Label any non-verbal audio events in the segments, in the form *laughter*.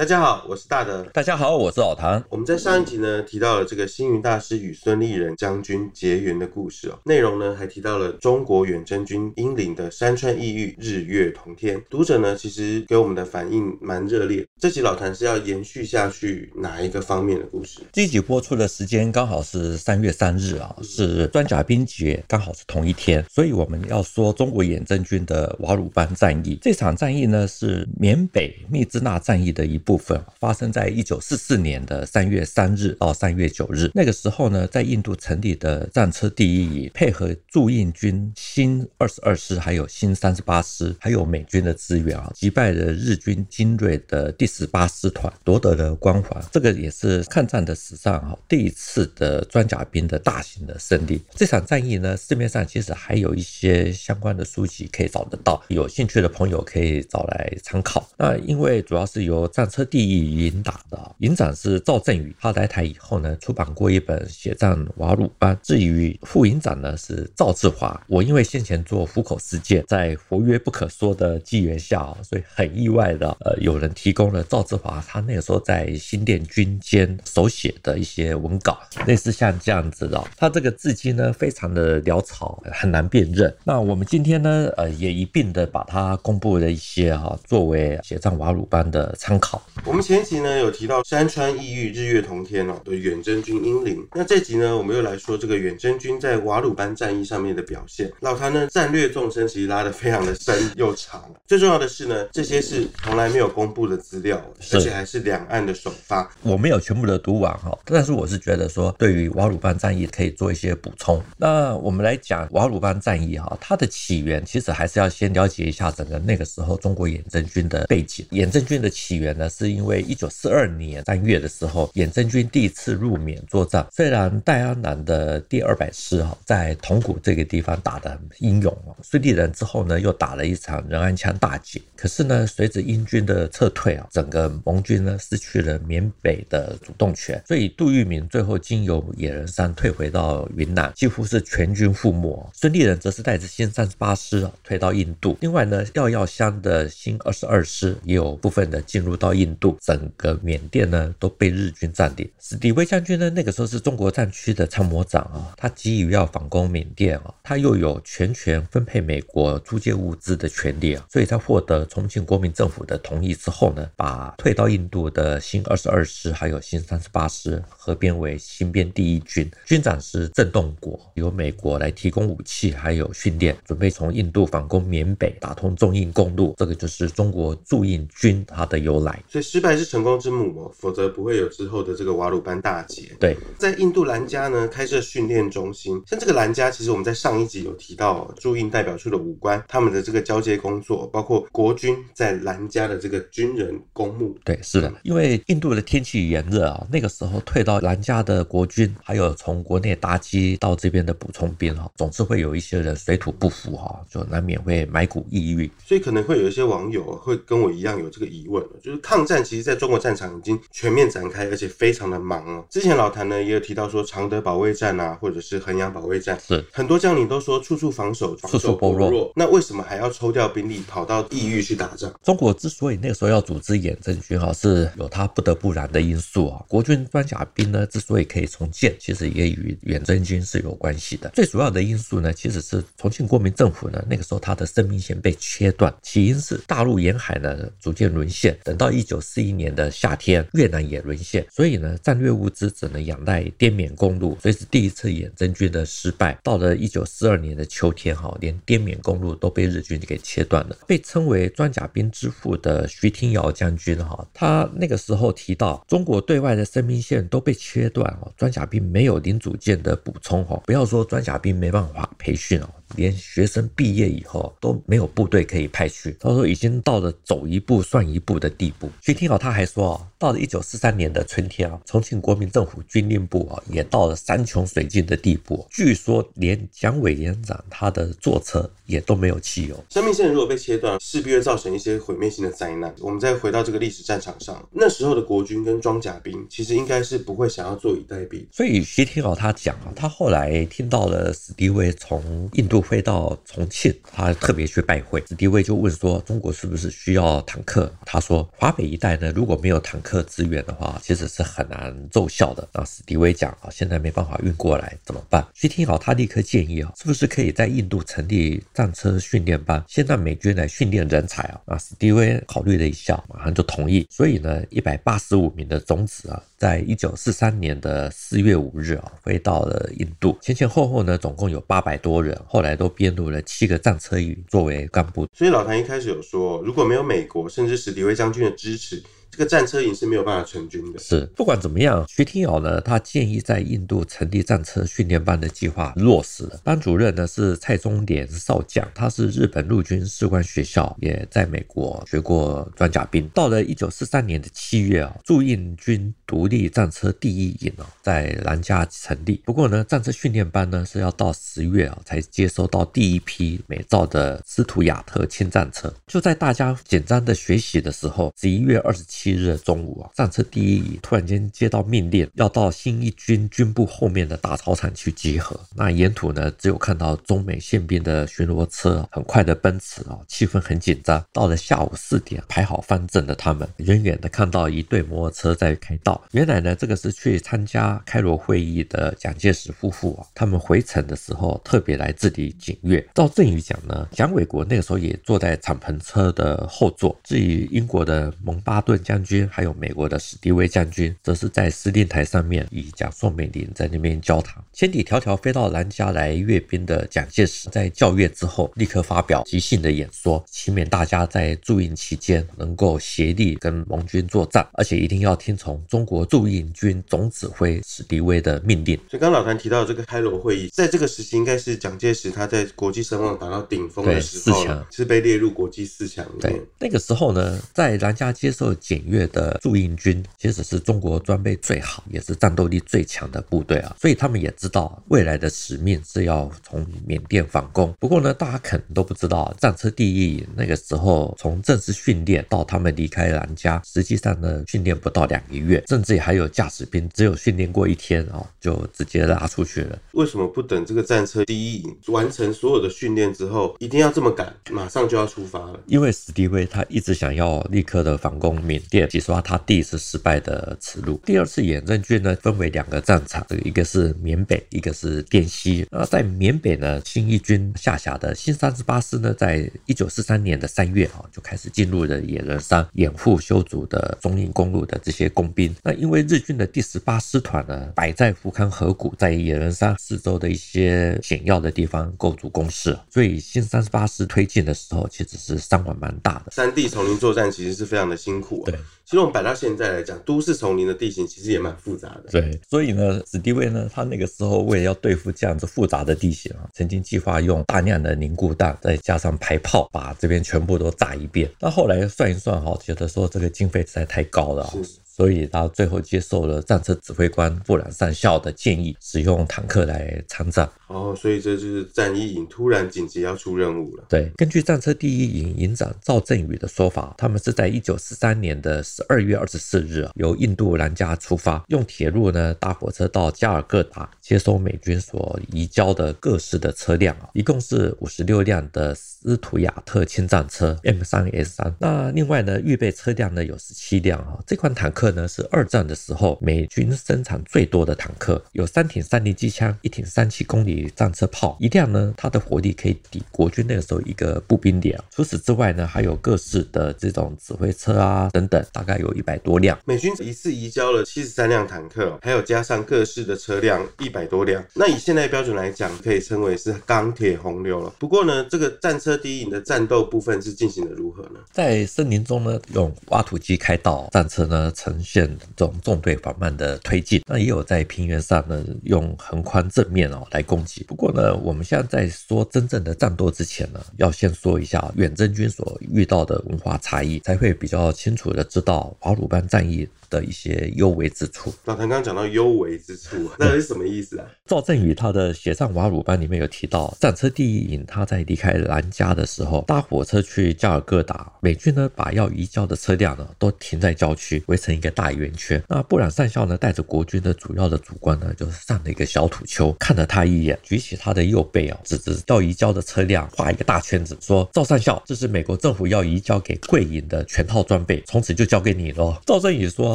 大家好，我是大德。大家好，我是老唐。我们在上一集呢提到了这个星云大师与孙立人将军结缘的故事哦，内容呢还提到了中国远征军英灵的山川异域，日月同天。读者呢其实给我们的反应蛮热烈。这集老谭是要延续下去哪一个方面的故事？这一集播出的时间刚好是三月三日啊，是装甲兵节，刚好是同一天，所以我们要说中国远征军的瓦鲁班战役。这场战役呢是缅北密支那战役的一部部分，发生在一九四四年的三月三日到三月九日。那个时候呢，在印度成立的战车第一营配合驻印军新二十二师，还有新三十八师，还有美军的支援啊，击败了日军精锐的第十八师团，夺得了光环。这个也是抗战的史上哈第一次的装甲兵的大型的胜利。这场战役呢，市面上其实还有一些相关的书籍可以找得到，有兴趣的朋友可以找来参考。那因为主要是由战车第一营打的，营长是赵振宇。他来台以后呢，出版过一本《血战瓦鲁班》。至于副营长呢，是赵志华。我因为先前做虎口事件，在佛曰不可说的机缘下，所以很意外的，呃，有人提供了赵志华他那个时候在新店军监手写的一些文稿，类似像这样子的。他这个字迹呢，非常的潦草，很难辨认。那我们今天呢，呃，也一并的把它公布了一些哈，作为血战瓦鲁班的参考。我们前集呢有提到山川异域，日月同天哦的远征军英灵，那这集呢我们又来说这个远征军在瓦鲁班战役上面的表现。老谭呢战略纵深其实拉得非常的深又长，最重要的是呢这些是从来没有公布的资料，而且还是两岸的首发。我没有全部的读完哈，但是我是觉得说对于瓦鲁班战役可以做一些补充。那我们来讲瓦鲁班战役哈，它的起源其实还是要先了解一下整个那个时候中国远征军的背景。远征军的起源呢，是是因为一九四二年三月的时候，远征军第一次入缅作战。虽然戴安澜的第二百师哈在铜鼓这个地方打得很英勇哦，孙立人之后呢又打了一场仁安羌大捷。可是呢，随着英军的撤退啊，整个盟军呢失去了缅北的主动权，所以杜聿明最后经由野人山退回到云南，几乎是全军覆没。孙立人则是带着新三十八师啊退到印度。另外呢，廖耀湘的新二十二师也有部分的进入到印印度，整个缅甸呢都被日军占领。史迪威将军呢那个时候是中国战区的参谋长啊，他急于要反攻缅甸啊，他又有全权分配美国租借物资的权利啊，所以他获得重庆国民政府的同意之后呢，把退到印度的新二十二师还有新三十八师合编为新编第一军，军长是郑洞国，由美国来提供武器还有训练，准备从印度反攻缅北，打通中印公路。这个就是中国驻印军它的由来。所以失败是成功之母哦，否则不会有之后的这个瓦鲁班大捷。对，在印度兰加呢开设训练中心，像这个兰加，其实我们在上一集有提到驻印代表处的武官他们的这个交接工作，包括国军在兰加的这个军人公墓。对，是的，因为印度的天气炎热啊，那个时候退到兰加的国军，还有从国内搭机到这边的补充兵哈，总是会有一些人水土不服哈，就难免会埋骨抑郁。所以可能会有一些网友会跟我一样有这个疑问，就是抗战其实在中国战场已经全面展开，而且非常的忙哦。之前老谭呢也有提到说常德保卫战啊，或者是衡阳保卫战，是很多将领都说处处防守，处处薄弱。那为什么还要抽调兵力跑到异域去打仗？中国之所以那个时候要组织远征军哈，是有他不得不然的因素啊。国军装甲兵呢之所以可以重建，其实也与远征军是有关系的。最主要的因素呢，其实是重庆国民政府呢那个时候他的生命线被切断，起因是大陆沿海呢逐渐沦陷。等到一九四一年的夏天，越南也沦陷，所以呢战略物资只能仰赖滇缅公路。所以是第一次远征军的失败。到了一九四二年的秋天哈，连滇缅公路都被日军给切断了。被称为装甲兵之父的徐廷尧将军哈，他那个时候提到，中国对外的生命线都被切断哦，装甲兵没有零组件的补充哈，不要说装甲兵没办法培训哦。连学生毕业以后都没有部队可以派去，他说已经到了走一步算一步的地步。徐廷尧他还说啊，到了一九四三年的春天啊，重庆国民政府军令部啊也到了山穷水尽的地步。据说连蒋委员长他的座车也都没有汽油。生命线如果被切断，势必会造成一些毁灭性的灾难。我们再回到这个历史战场上，那时候的国军跟装甲兵其实应该是不会想要坐以待毙。所以徐廷尧他讲啊，他后来听到了史迪威从印度。飞到重庆，他特别去拜会。史迪威就问说：“中国是不是需要坦克？”他说：“华北一带呢，如果没有坦克支援的话，其实是很难奏效的。”那史迪威讲啊，现在没办法运过来，怎么办？徐廷豪他立刻建议啊，是不是可以在印度成立战车训练班，先让美军来训练人才啊？那史迪威考虑了一下，马上就同意。所以呢，一百八十五名的种子啊，在一九四三年的四月五日啊，飞到了印度。前前后后呢，总共有八百多人，后来都编入了七个战车营作为干部。所以老谭一开始有说，如果没有美国甚至史迪威将军的支持。这个战车营是没有办法成军的。是，不管怎么样，徐廷尧呢，他建议在印度成立战车训练班的计划落实了。班主任呢是蔡宗廉少将，他是日本陆军士官学校，也在美国学过装甲兵。到了一九四三年的七月啊，驻印军独立战车第一营啊，在兰加成立。不过呢，战车训练班呢是要到十月啊才接收到第一批美造的斯图亚特轻战车。就在大家紧张的学习的时候，十一月二十七。七日中午啊，战车第一营突然间接到命令，要到新一军军部后面的大操场去集合。那沿途呢，只有看到中美宪兵的巡逻车很快的奔驰啊，气氛很紧张。到了下午四点，排好方阵的他们，远远的看到一队摩托车在开道。原来呢，这个是去参加开罗会议的蒋介石夫妇啊，他们回程的时候特别来这里检阅。赵振宇讲呢，蒋纬国那个时候也坐在敞篷车的后座。至于英国的蒙巴顿。*laughs* 将军还有美国的史迪威将军，则是在司令台上面与蒋宋美龄在那边交谈。千里迢迢飞到兰加来阅兵的蒋介石，在校阅之后，立刻发表即兴的演说，祈勉大家在驻印期间能够协力跟盟军作战，而且一定要听从中国驻印军总指挥史迪威的命令。所以，刚老谭提到这个开罗会议，在这个时期应该是蒋介石他在国际声望达到顶峰的时候，是被列入国际四强里面。对，那个时候呢，在兰加接受。检阅的驻印军其实是中国装备最好，也是战斗力最强的部队啊，所以他们也知道未来的使命是要从缅甸反攻。不过呢，大家可能都不知道，战车第一营那个时候从正式训练到他们离开兰加，实际上呢训练不到两个月，甚至还有驾驶兵只有训练过一天啊，就直接拉出去了。为什么不等这个战车第一营完成所有的训练之后，一定要这么赶，马上就要出发了？因为史迪威他一直想要立刻的反攻缅。第二，其实他第一次失败的耻辱。第二次远征军呢，分为两个战场，这个一个是缅北，一个是滇西。那在缅北呢，新一军下辖的新三十八师呢，在一九四三年的三月啊，就开始进入了野人山，掩护修筑的中印公路的这些工兵。那因为日军的第十八师团呢，摆在福康河谷，在野人山四周的一些险要的地方构筑工事，所以新三十八师推进的时候，其实是伤亡蛮大的。山地丛林作战其实是非常的辛苦啊。对。其实我们摆到现在来讲，都市丛林的地形其实也蛮复杂的。对，所以呢，史迪威呢，他那个时之后为了要对付这样子复杂的地形啊，曾经计划用大量的凝固弹，再加上排炮，把这边全部都炸一遍。那后来算一算哈，觉得说这个经费实在太高了啊。所以他最后接受了战车指挥官布朗上校的建议，使用坦克来参战。哦，所以这就是战一营突然紧急要出任务了。对，根据战车第一营营长赵振宇的说法，他们是在一九四三年的十二月二十四日由印度兰加出发，用铁路呢搭火车到加尔各答接收美军所移交的各式的车辆啊，一共是五十六辆的斯图亚特轻战车 M 三 S 三。那另外呢，预备车辆呢有十七辆啊，这款坦克。呢是二战的时候美军生产最多的坦克，有三挺三零机枪，一挺三七公里战车炮，一辆呢它的火力可以抵国军那个时候一个步兵连。除此之外呢，还有各式的这种指挥车啊等等，大概有一百多辆。美军一次移交了七十三辆坦克，还有加上各式的车辆一百多辆。那以现在标准来讲，可以称为是钢铁洪流了。不过呢，这个战车第一营的战斗部分是进行的如何呢？在森林中呢，用挖土机开道，战车呢成。呈现这种纵队缓慢的推进，那也有在平原上呢用横宽正面哦来攻击。不过呢，我们现在在说真正的战斗之前呢，要先说一下远征军所遇到的文化差异，才会比较清楚的知道瓦鲁班战役的一些优为之处。老谭刚刚讲到优为之处，那是什么意思啊？*laughs* 赵振宇他的写上瓦鲁班里面有提到，战车第一营他在离开兰加的时候，搭火车去加尔各答，美军呢把要移交的车辆呢都停在郊区，围成一个大圆圈。那布朗上校呢，带着国军的主要的主官呢，就是上了一个小土丘，看了他一眼，举起他的右臂啊，指着要移交的车辆画一个大圈子，说：“赵上校，这是美国政府要移交给贵营的全套装备，从此就交给你喽。”赵振宇说：“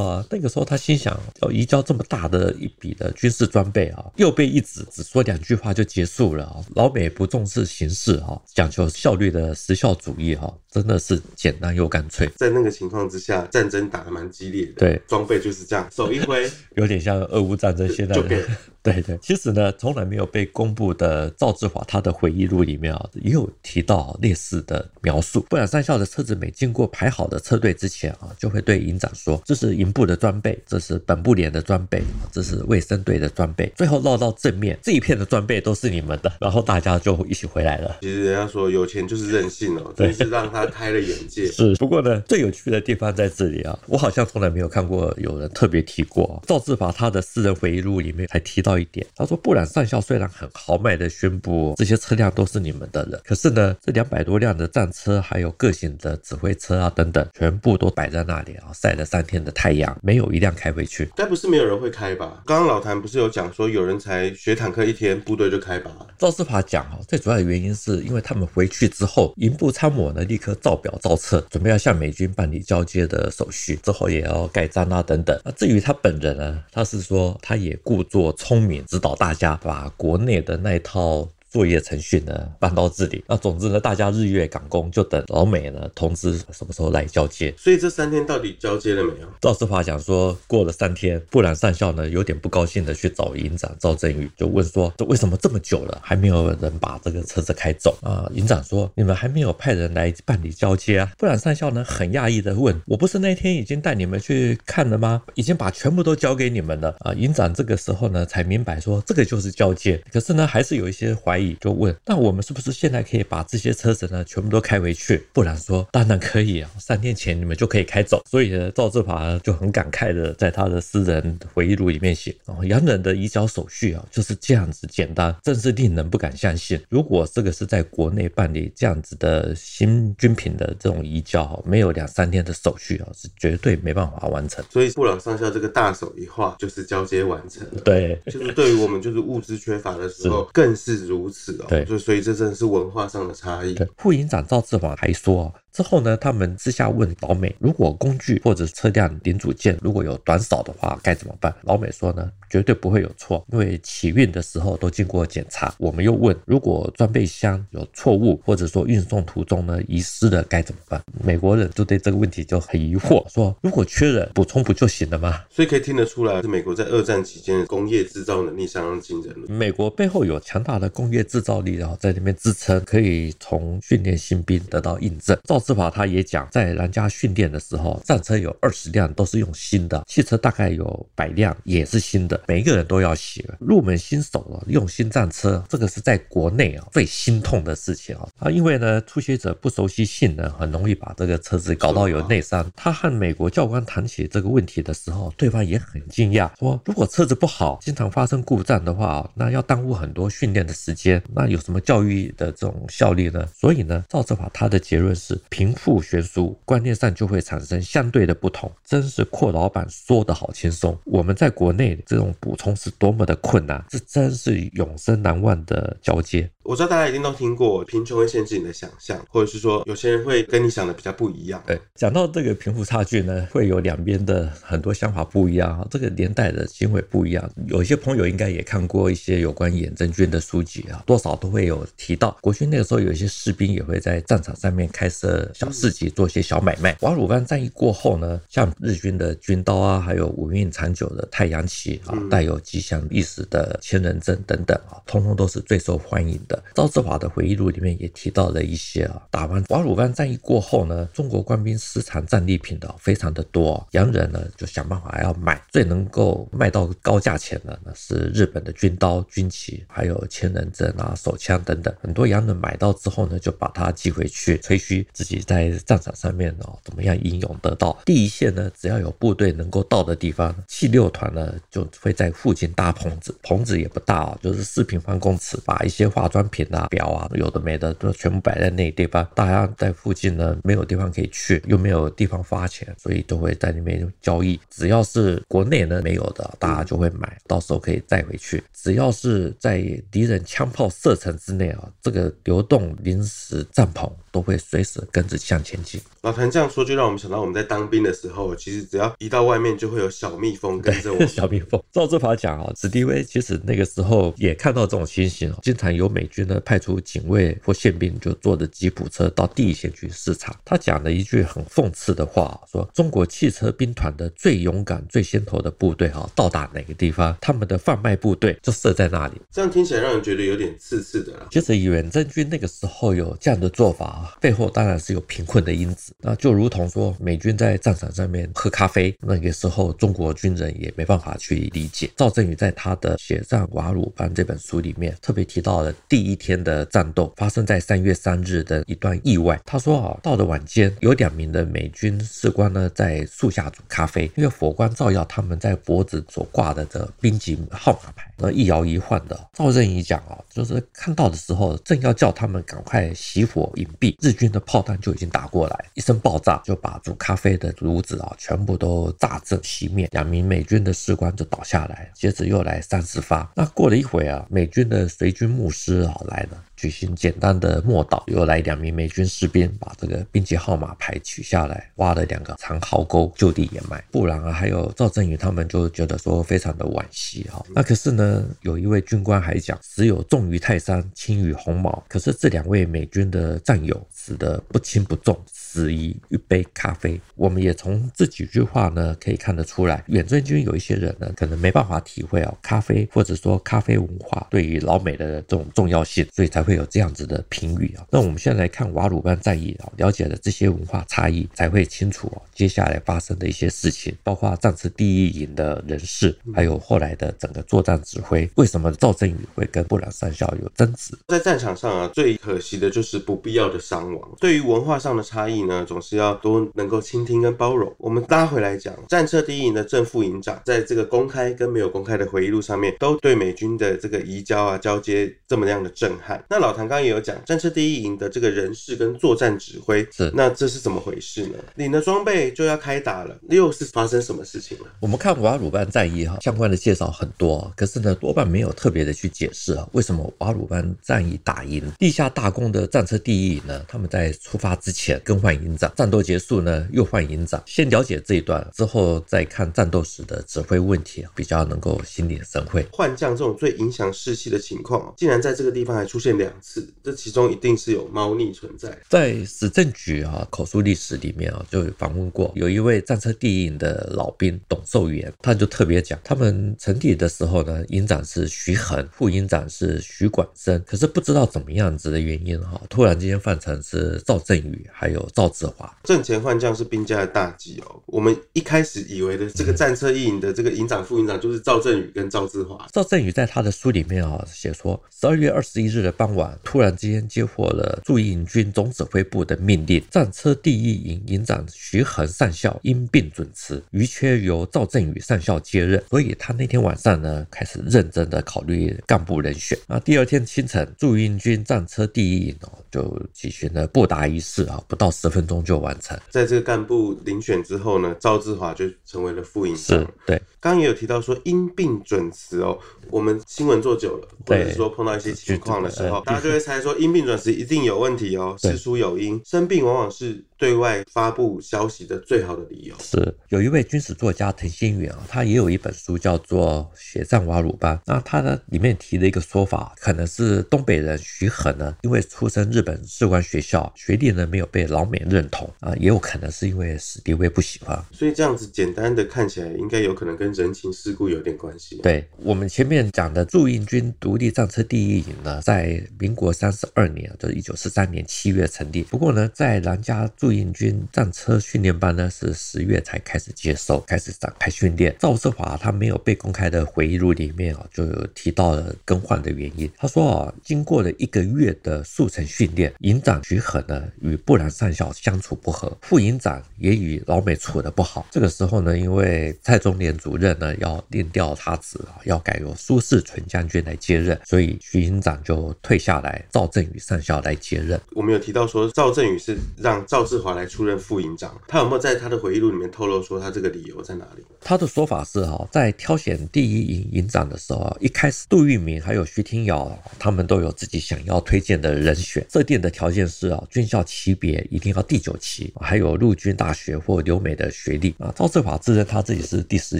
啊，那个时候他心想，要移交这么大的一笔的军事装备啊，又被一指，只说两句话就结束了啊。老美不重视形式啊，讲求效率的时效主义哈。”真的是简单又干脆，在那个情况之下，战争打得蛮激烈的。对，装备就是这样，手一挥，有点像俄乌战争 *laughs* 现在的。对对，其实呢，从来没有被公布的赵志华他的回忆录里面啊，也有提到类似的描述。布朗上校的车子每经过排好的车队之前啊，就会对营长说：“这是营部的装备，这是本部连的装备，这是卫生队的装备。”最后绕到正面，这一片的装备都是你们的，然后大家就一起回来了。其实人家说有钱就是任性哦，真是让他开了眼界。是，不过呢，最有趣的地方在这里啊，我好像从来没有看过有人特别提过赵志法他的私人回忆录里面还提到一点，他说不。布朗上校虽然很豪迈的宣布这些车辆都是你们的人，可是呢，这两百多辆的战车还有各型的指挥车啊等等，全部都摆在那里啊，晒了三天的太阳，没有一辆开回去。该不是没有人会开吧？刚刚老谭不是有讲说有人才学坦克一天，部队就开拔？赵世华讲哈，最主要的原因是因为他们回去之后，营部参谋呢立刻造表造册，准备要向美军办理交接的手续，之后也要盖章啊等等。那至于他本人呢，他是说他也故作聪明，指导大家。把国内的那一套。作业程序呢搬到这里，那总之呢，大家日月赶工，就等老美呢通知什么时候来交接。所以这三天到底交接了没有？赵世华讲说，过了三天，布朗上校呢有点不高兴的去找营长赵振宇，就问说，这为什么这么久了还没有人把这个车子开走啊？营长说，你们还没有派人来办理交接啊？布朗上校呢很讶异的问，我不是那天已经带你们去看了吗？已经把全部都交给你们了啊？营长这个时候呢才明白说，这个就是交接，可是呢还是有一些怀疑。就问，那我们是不是现在可以把这些车子呢全部都开回去？布朗说，当然可以啊，三天前你们就可以开走。所以呢，赵志华就很感慨的在他的私人回忆录里面写，哦，洋人的移交手续啊就是这样子简单，真是令人不敢相信。如果这个是在国内办理这样子的新军品的这种移交，没有两三天的手续啊，是绝对没办法完成。所以布朗上校这个大手一画，就是交接完成。对，就是对于我们就是物资缺乏的时候，更是如此。对，就所以这真的是文化上的差异。对，副营长赵志华还说。之后呢，他们私下问老美，如果工具或者车辆零组件如果有短少的话，该怎么办？老美说呢，绝对不会有错，因为起运的时候都经过检查。我们又问，如果装备箱有错误，或者说运送途中呢遗失了，该怎么办？美国人就对这个问题就很疑惑，说如果缺人补充不就行了吗？所以可以听得出来，是美国在二战期间的工业制造能力相当惊人。美国背后有强大的工业制造力，然后在那边支撑，可以从训练新兵得到印证。赵志华他也讲。在南家训练的时候，战车有二十辆都是用新的，汽车大概有百辆也是新的，每一个人都要学。入门新手了，用新战车，这个是在国内啊最心痛的事情啊啊！因为呢，初学者不熟悉性能，很容易把这个车子搞到有内伤。他和美国教官谈起这个问题的时候，对方也很惊讶，说如果车子不好，经常发生故障的话，那要耽误很多训练的时间，那有什么教育的这种效力呢？所以呢，赵志华他的结论是贫富悬殊。观念上就会产生相对的不同，真是阔老板说的好轻松。我们在国内这种补充是多么的困难，这真是永生难忘的交接。我知道大家一定都听过，贫穷会限制你的想象，或者是说有些人会跟你想的比较不一样。对，讲到这个贫富差距呢，会有两边的很多想法不一样，这个年代的行为不一样。有一些朋友应该也看过一些有关远征军的书籍啊，多少都会有提到，国军那个时候有一些士兵也会在战场上面开设小市集，做一些小买卖。瓦鲁班战役过后呢，像日军的军刀啊，还有五运长久的太阳旗啊，带有吉祥意思的千人阵等等啊，通通都是最受欢迎的。赵志华的回忆录里面也提到了一些啊，打完瓦鲁班战役过后呢，中国官兵私藏战利品的非常的多，洋人呢就想办法要买，最能够卖到高价钱的呢是日本的军刀、军旗，还有千人阵啊、手枪等等，很多洋人买到之后呢，就把它寄回去吹嘘，直自己在战场上面哦怎么样英勇得到。第一线呢，只要有部队能够到的地方，七六团呢就会在附近搭棚子，棚子也不大哦，就是四平方公尺，把一些化妆品啊、表啊，有的没的都全部摆在那地方。大家在附近呢没有地方可以去，又没有地方花钱，所以都会在那边交易。只要是国内呢没有的，大家就会买，到时候可以带回去。只要是在敌人枪炮射程之内啊，这个流动临时帐篷都会随时跟着向前进。老谭这样说，就让我们想到我们在当兵的时候，其实只要一到外面，就会有小蜜蜂跟着我。*laughs* 小蜜蜂，照这法讲啊，史迪威其实那个时候也看到这种情形，哦经常有美军呢派出警卫或宪兵，就坐着吉普车到第一线去视察。他讲了一句很讽刺的话，说中国汽车兵团的最勇敢、最先头的部队哈，到达哪个地方，他们的贩卖部队就设在那里。这样听起来让人觉得有点刺刺的啦。其实远征军那个时候有这样的做法啊，背后当然是有贫困的因子。那就如同说美军在战场上面喝咖啡，那个时候中国军人也没办法去理解。赵振宇在他的《血战瓦鲁班》这本书里面特别提到了第一天的战斗发生在三月三日的一段意外。他说啊，到了晚间，有两名的美军士官呢在树下煮咖啡，因为火光照耀他们在脖子所挂的这兵籍号码牌，那一摇一晃的。赵振宇讲啊，就是看到的时候，正要叫他们赶快熄火隐蔽，日军的炮弹就已经打过来，声爆炸就把煮咖啡的炉子啊全部都炸震熄灭，两名美军的士官就倒下来，接着又来三四发。那过了一会啊，美军的随军牧师啊来了。举行简单的默祷，又来两名美军士兵把这个兵籍号码牌取下来，挖了两个长壕沟，就地掩埋。不然啊，还有赵振宇他们就觉得说非常的惋惜哈。那可是呢，有一位军官还讲，死有重于泰山，轻于鸿毛。可是这两位美军的战友死的不轻不重。质疑一杯咖啡，我们也从这几句话呢可以看得出来，远征军有一些人呢可能没办法体会哦咖啡或者说咖啡文化对于老美的这种重要性，所以才会有这样子的评语啊。那我们现在来看瓦鲁班战役啊，了解了这些文化差异，才会清楚哦接下来发生的一些事情，包括战车第一营的人事，还有后来的整个作战指挥，为什么赵振宇会跟布朗上校有争执？在战场上啊，最可惜的就是不必要的伤亡。对于文化上的差异。呢，总是要多能够倾听跟包容。我们拉回来讲，战车第一营的正副营长，在这个公开跟没有公开的回忆录上面，都对美军的这个移交啊、交接这么样的震撼。那老唐刚刚也有讲，战车第一营的这个人事跟作战指挥，是那这是怎么回事呢？领了装备就要开打了，又是发生什么事情了？我们看瓦鲁班战役哈，相关的介绍很多，可是呢，多半没有特别的去解释啊，为什么瓦鲁班战役打赢，地下大功的战车第一营呢？他们在出发之前更换。营长战斗结束呢，又换营长。先了解这一段之后，再看战斗时的指挥问题，比较能够心领神会。换将这种最影响士气的情况，竟然在这个地方还出现两次，这其中一定是有猫腻存在。在史政局啊口述历史里面啊，就访问过有一位战车第一营的老兵董寿元，他就特别讲，他们成立的时候呢，营长是徐恒，副营长是徐广生，可是不知道怎么样子的原因哈，突然之间换成是赵振宇还有赵。赵志华，阵前换将是兵家的大忌哦。我们一开始以为的这个战车一营的这个营长、副营长就是赵振宇跟赵志华。赵振宇在他的书里面啊写说，十二月二十一日的傍晚，突然之间接获了驻营军总指挥部的命令，战车第一营营长徐恒上校因病准辞，余缺由赵振宇上校接任。所以他那天晚上呢，开始认真的考虑干部人选。那第二天清晨，驻营军战车第一营哦就举行了布达仪式啊，不到十分钟就完成。在这个干部遴选之后呢，赵志华就成为了副营长。是，对。刚刚也有提到说因病准辞哦，我们新闻做久了，或者是说碰到一些情况的时候，大家就会猜说因病准辞一定有问题哦，事出有因。生病往往是对外发布消息的最好的理由。是，有一位军事作家滕新远啊，他也有一本书叫做《血战瓦鲁班》，那他呢里面提的一个说法，可能是东北人徐恒呢，因为出身日本士官学校，学历呢没有被老美认同啊，也有可能是因为史迪威不喜欢。所以这样子简单的看起来，应该有可能跟人情世故有点关系。对，我们前面讲的驻印军独立战车第一营呢，在民国三十二年，就是一九四三年七月成立。不过呢，在兰家驻印军战车训练班呢，是十月才开始接受，开始展开训练。赵世华他没有被公开的回忆录里面啊，就有提到了更换的原因。他说啊，经过了一个月的速成训练，营长徐恒呢与布兰上校相处不和，副营长也与老美处得不好。这个时候呢，因为蔡中联主任呢要另调他职啊，要改由苏世纯将军来接任，所以徐营长就退下来，赵振宇上校来接任。我们有提到说，赵振宇是让赵志华来出任副营长，他有没有在他的回忆录里面透露说他这个理由在哪里？他的说法是哈，在挑选第一营营长的时候，一开始杜聿明还有徐廷尧他们都有自己想要推荐的人选，设定的条件是啊，军校级别一定到第九期，还有陆军大学或留美的学历啊。赵志华自认他自己是第十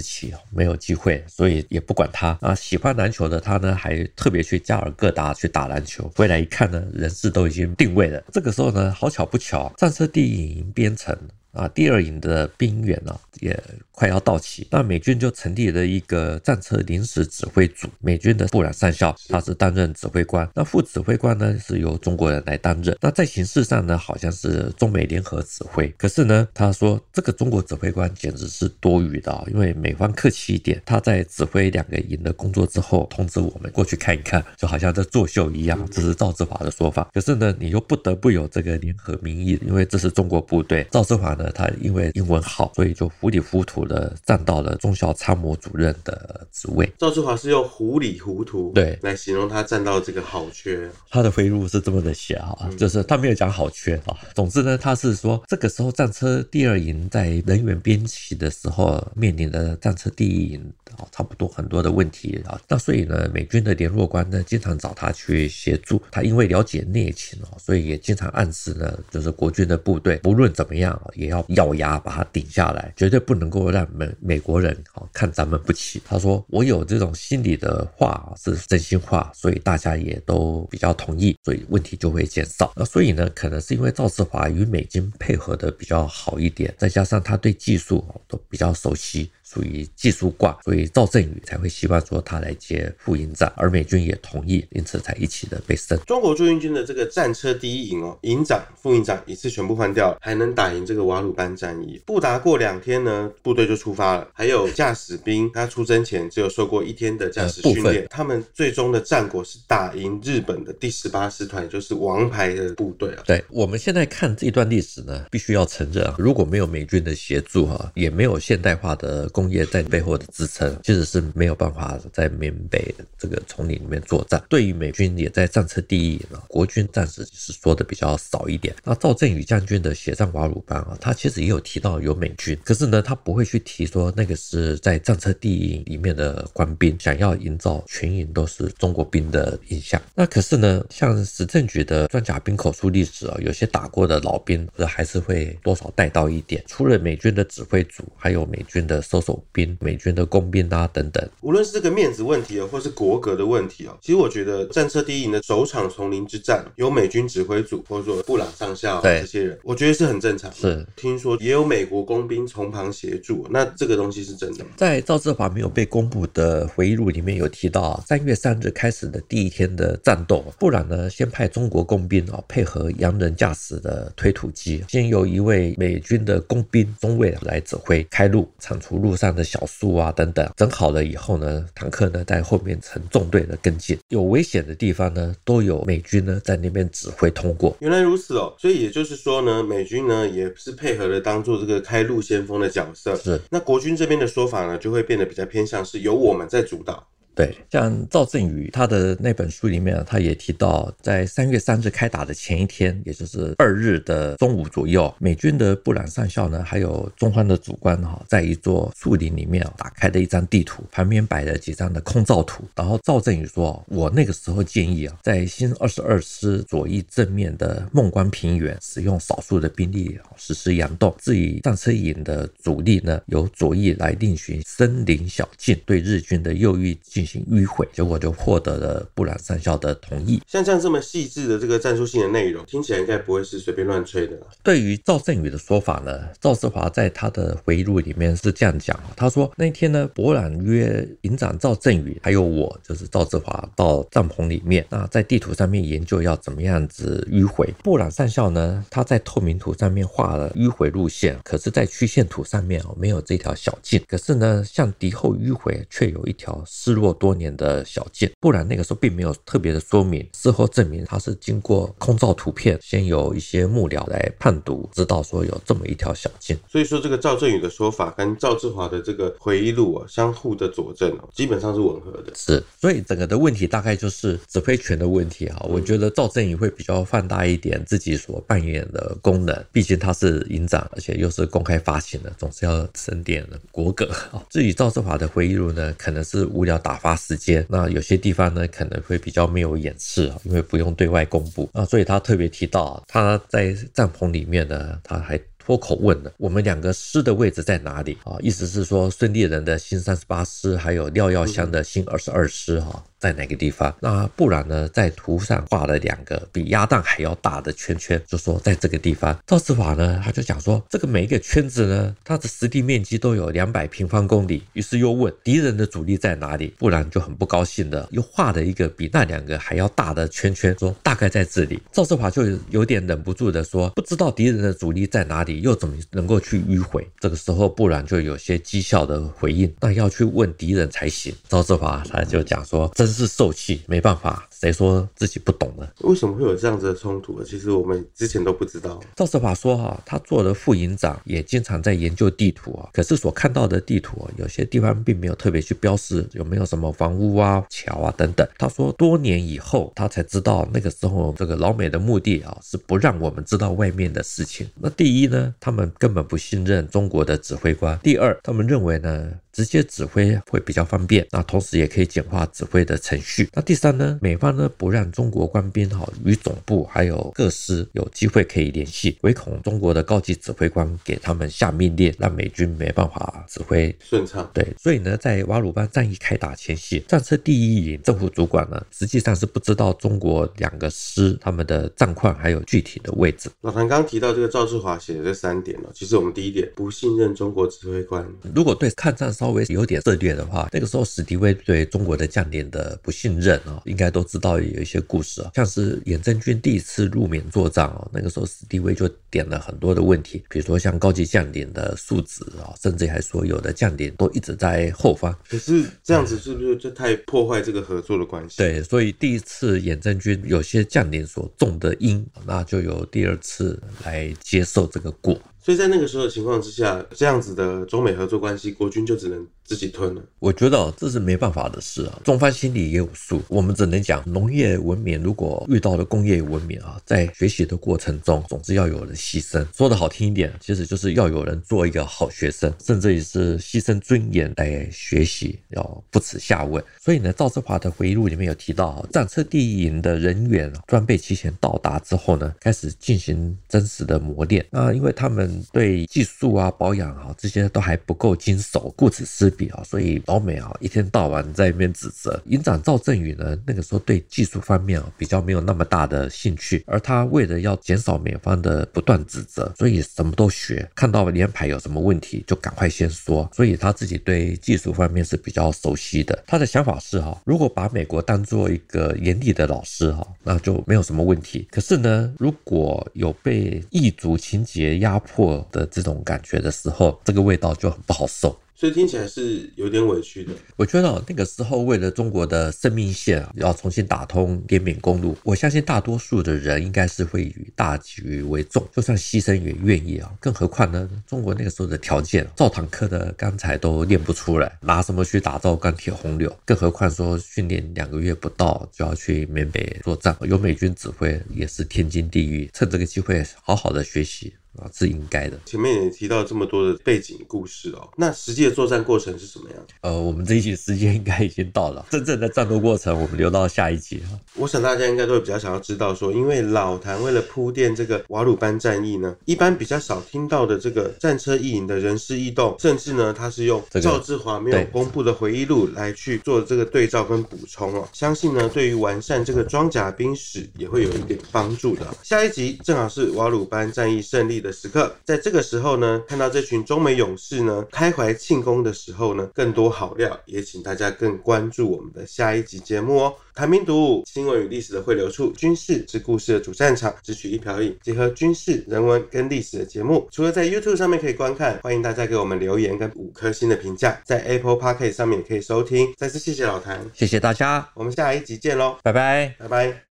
期，没有机会，所以也不管他啊。喜欢篮球的他呢，还特别去加尔各答去打篮球，回来一看呢，人事都已经定位了。这个时候呢，好巧不巧，战车第一营编成。啊，第二营的兵员呢，也快要到齐，那美军就成立了一个战车临时指挥组。美军的布朗上校他是担任指挥官，那副指挥官呢是由中国人来担任。那在形式上呢，好像是中美联合指挥。可是呢，他说这个中国指挥官简直是多余的啊，因为美方客气一点，他在指挥两个营的工作之后，通知我们过去看一看，就好像在作秀一样。这是赵志华的说法。可是呢，你又不得不有这个联合名义，因为这是中国部队。赵志华呢？他因为英文好，所以就糊里糊涂的站到了中校参谋主任的职位。赵志华是用糊里糊涂对来形容他站到这个好缺。他的回忆录是这么的写啊，就是他没有讲好缺啊。总之呢，他是说这个时候战车第二营在人员编起的时候，面临的战车第一营啊差不多很多的问题啊。那所以呢，美军的联络官呢经常找他去协助。他因为了解内情啊，所以也经常暗示呢，就是国军的部队不论怎么样也要咬牙把它顶下来，绝对不能够让美美国人啊看咱们不起。他说：“我有这种心里的话是真心话，所以大家也都比较同意，所以问题就会减少。那所以呢，可能是因为赵志华与美军配合的比较好一点，再加上他对技术都比较熟悉。”属于技术挂，所以赵振宇才会希望说他来接副营长，而美军也同意，因此才一起的被升。中国驻印军的这个战车第一营哦，营长、副营长一次全部换掉了，还能打赢这个瓦鲁班战役。不达过两天呢，部队就出发了。还有驾驶兵，他出征前只有受过一天的驾驶训练。呃、他们最终的战果是打赢日本的第十八师团，也就是王牌的部队啊。对，我们现在看这段历史呢，必须要承认啊，如果没有美军的协助哈，也没有现代化的。工业在背后的支撑，其实是没有办法在缅北这个丛林里面作战。对于美军也在战车第一营，国军暂时是说的比较少一点。那赵振宇将军的血战瓦鲁班啊，他其实也有提到有美军，可是呢，他不会去提说那个是在战车第一营里面的官兵，想要营造全营都是中国兵的印象。那可是呢，像史政局的装甲兵口述历史啊，有些打过的老兵，还是会多少带到一点。除了美军的指挥组，还有美军的搜。守兵、美军的工兵啊等等，无论是这个面子问题啊，或是国格的问题啊，其实我觉得战车第一营的首场丛林之战，有美军指挥组或者说布朗上校这些人，我觉得是很正常。是，听说也有美国工兵从旁协助，那这个东西是真的吗？在赵志华没有被公布的回忆录里面有提到啊，三月三日开始的第一天的战斗，布朗呢先派中国工兵啊配合洋人驾驶的推土机，先由一位美军的工兵中尉来指挥开路，铲除路上的小树啊等等，整好了以后呢，坦克呢在后面成纵队的跟进，有危险的地方呢，都有美军呢在那边指挥通过。原来如此哦，所以也就是说呢，美军呢也是配合了当做这个开路先锋的角色。是，那国军这边的说法呢，就会变得比较偏向是由我们在主导。对，像赵振宇他的那本书里面，他也提到，在三月三日开打的前一天，也就是二日的中午左右，美军的布朗上校呢，还有中方的主官哈，在一座树林里面打开了一张地图，旁边摆了几张的空照图。然后赵振宇说：“我那个时候建议啊，在新二十二师左翼正面的孟关平原，使用少数的兵力实施佯动，至于战车营的主力呢，由左翼来另寻森林小径，对日军的右翼进。”行迂回，结果就获得了布朗上校的同意。像这样这么细致的这个战术性的内容，听起来应该不会是随便乱吹的。对于赵振宇的说法呢，赵志华在他的回忆录里面是这样讲，他说那天呢，博览约营长赵振宇还有我，就是赵志华到帐篷里面，那在地图上面研究要怎么样子迂回。布朗上校呢，他在透明图上面画了迂回路线，可是，在曲线图上面哦，没有这条小径。可是呢，向敌后迂回却有一条失落多年的小径。不然那个时候并没有特别的说明，事后证明他是经过空照图片，先有一些幕僚来判读，知道说有这么一条小径。所以说，这个赵振宇的说法跟赵志华的这个回忆录啊，相互的佐证哦，基本上是吻合的。是，所以整个的问题大概就是指挥权的问题啊。我觉得赵振宇会比较放大一点自己所扮演的功能，毕竟他是营长，而且又是公开发行的，总是要省点国格。至于赵志华的回忆录呢，可能是无聊打发时间，那有些地方呢可能会比较没有掩饰啊，因为不用对外公布啊，所以他特别提到他在帐篷里面呢，他还。脱口问了我们两个师的位置在哪里啊？意思是说孙立人的新三十八师，还有廖耀湘的新二十二师哈。在哪个地方？那不然呢，在图上画了两个比鸭蛋还要大的圈圈，就说在这个地方。赵志华呢，他就讲说，这个每一个圈子呢，它的实地面积都有两百平方公里。于是又问敌人的主力在哪里？不然就很不高兴的，又画了一个比那两个还要大的圈圈，说大概在这里。赵志华就有点忍不住的说，不知道敌人的主力在哪里，又怎么能够去迂回？这个时候，不然就有些讥笑的回应，那要去问敌人才行。赵志华他就讲说，真是受气，没办法。谁说自己不懂呢？为什么会有这样子的冲突？其实我们之前都不知道。赵世华说：“哈，他做了副营长，也经常在研究地图啊。可是所看到的地图啊，有些地方并没有特别去标示有没有什么房屋啊、桥啊等等。他说，多年以后他才知道，那个时候这个老美的目的啊，是不让我们知道外面的事情。那第一呢，他们根本不信任中国的指挥官；第二，他们认为呢。”直接指挥会比较方便，那同时也可以简化指挥的程序。那第三呢，美方呢不让中国官兵哈与总部还有各师有机会可以联系，唯恐中国的高级指挥官给他们下命令，让美军没办法指挥顺畅。对，所以呢，在瓦鲁班战役开打前夕，战车第一营政府主管呢实际上是不知道中国两个师他们的战况还有具体的位置。老谭刚刚提到这个赵志华写的这三点呢，其实我们第一点不信任中国指挥官。如果对抗战稍微有点涉略的话，那个时候史迪威对中国的将领的不信任啊，应该都知道有一些故事啊，像是远征军第一次入缅作战啊，那个时候史迪威就点了很多的问题，比如说像高级将领的素质啊，甚至还说有的将领都一直在后方。可是这样子是不是就太破坏这个合作的关系？对，所以第一次远征军有些将领所种的因，那就有第二次来接受这个果。所以在那个时候的情况之下，这样子的中美合作关系，国军就只能自己吞了。我觉得这是没办法的事啊，中方心里也有数。我们只能讲，农业文明如果遇到了工业文明啊，在学习的过程中，总是要有人牺牲。说的好听一点，其实就是要有人做一个好学生，甚至于是牺牲尊严来学习，要不耻下问。所以呢，赵志华的回忆录里面有提到，战车第一营的人员装备齐全到达之后呢，开始进行真实的磨练啊，因为他们。对技术啊、保养啊这些都还不够精熟，顾此失彼啊，所以老美啊一天到晚在那边指责。营长赵振宇呢，那个时候对技术方面啊比较没有那么大的兴趣，而他为了要减少美方的不断指责，所以什么都学，看到连排有什么问题就赶快先说，所以他自己对技术方面是比较熟悉的。他的想法是哈，如果把美国当做一个严厉的老师哈，那就没有什么问题。可是呢，如果有被异族情结压迫，的这种感觉的时候，这个味道就很不好受。所以听起来是有点委屈的。我觉得那个时候为了中国的生命线啊，要重新打通滇缅公路，我相信大多数的人应该是会以大局为重，就算牺牲也愿意啊。更何况呢，中国那个时候的条件，造坦克的钢材都炼不出来，拿什么去打造钢铁洪流？更何况说训练两个月不到就要去缅北作战，有美军指挥也是天经地义。趁这个机会好好的学习。啊，是应该的。前面也提到这么多的背景故事哦，那实际的作战过程是什么样？呃，我们这一集时间应该已经到了，*laughs* 真正的战斗过程我们留到下一集哈。我想大家应该都会比较想要知道说，因为老谭为了铺垫这个瓦鲁班战役呢，一般比较少听到的这个战车意营的人事异动，甚至呢，他是用赵志华没有公布的回忆录来去做这个对照跟补充哦。相信呢，对于完善这个装甲兵史也会有一点帮助的。下一集正好是瓦鲁班战役胜利的时刻，在这个时候呢，看到这群中美勇士呢开怀庆功的时候呢，更多好料也请大家更关注我们的下一集节目哦。谈兵读武，新闻与历史的汇流处，军事是故事的主战场，只取一瓢饮，结合军事、人文跟历史的节目，除了在 YouTube 上面可以观看，欢迎大家给我们留言跟五颗星的评价，在 Apple Podcast 上面也可以收听。再次谢谢老谭，谢谢大家，我们下一集见喽，拜拜，拜拜。